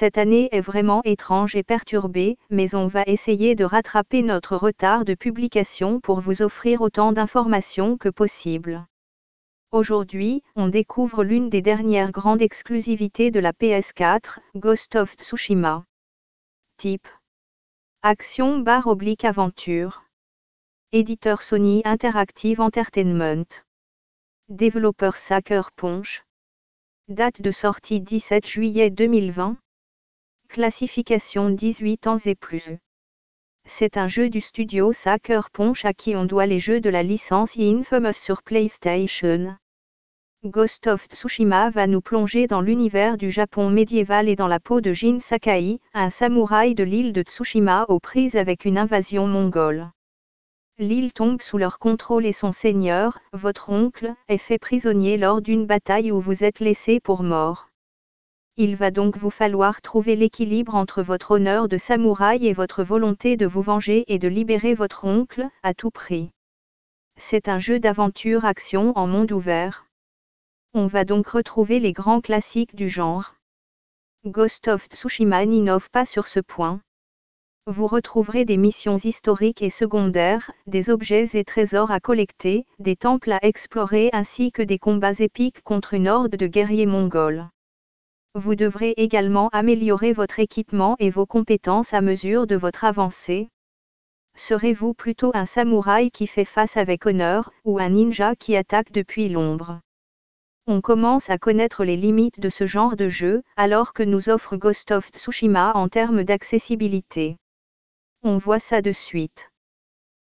Cette année est vraiment étrange et perturbée, mais on va essayer de rattraper notre retard de publication pour vous offrir autant d'informations que possible. Aujourd'hui, on découvre l'une des dernières grandes exclusivités de la PS4, Ghost of Tsushima. Type Action barre oblique aventure. Éditeur Sony Interactive Entertainment. Développeur Sacker Punch. Date de sortie 17 juillet 2020. Classification 18 ans et plus. C'est un jeu du studio Sucker Punch à qui on doit les jeux de la licence Infamous sur PlayStation. Ghost of Tsushima va nous plonger dans l'univers du Japon médiéval et dans la peau de Jin Sakai, un samouraï de l'île de Tsushima aux prises avec une invasion mongole. L'île tombe sous leur contrôle et son seigneur, votre oncle, est fait prisonnier lors d'une bataille où vous êtes laissé pour mort. Il va donc vous falloir trouver l'équilibre entre votre honneur de samouraï et votre volonté de vous venger et de libérer votre oncle, à tout prix. C'est un jeu d'aventure-action en monde ouvert. On va donc retrouver les grands classiques du genre. Ghost of Tsushima n'innove pas sur ce point. Vous retrouverez des missions historiques et secondaires, des objets et trésors à collecter, des temples à explorer ainsi que des combats épiques contre une horde de guerriers mongols. Vous devrez également améliorer votre équipement et vos compétences à mesure de votre avancée. Serez-vous plutôt un samouraï qui fait face avec honneur, ou un ninja qui attaque depuis l'ombre? On commence à connaître les limites de ce genre de jeu, alors que nous offre Ghost of Tsushima en termes d'accessibilité. On voit ça de suite.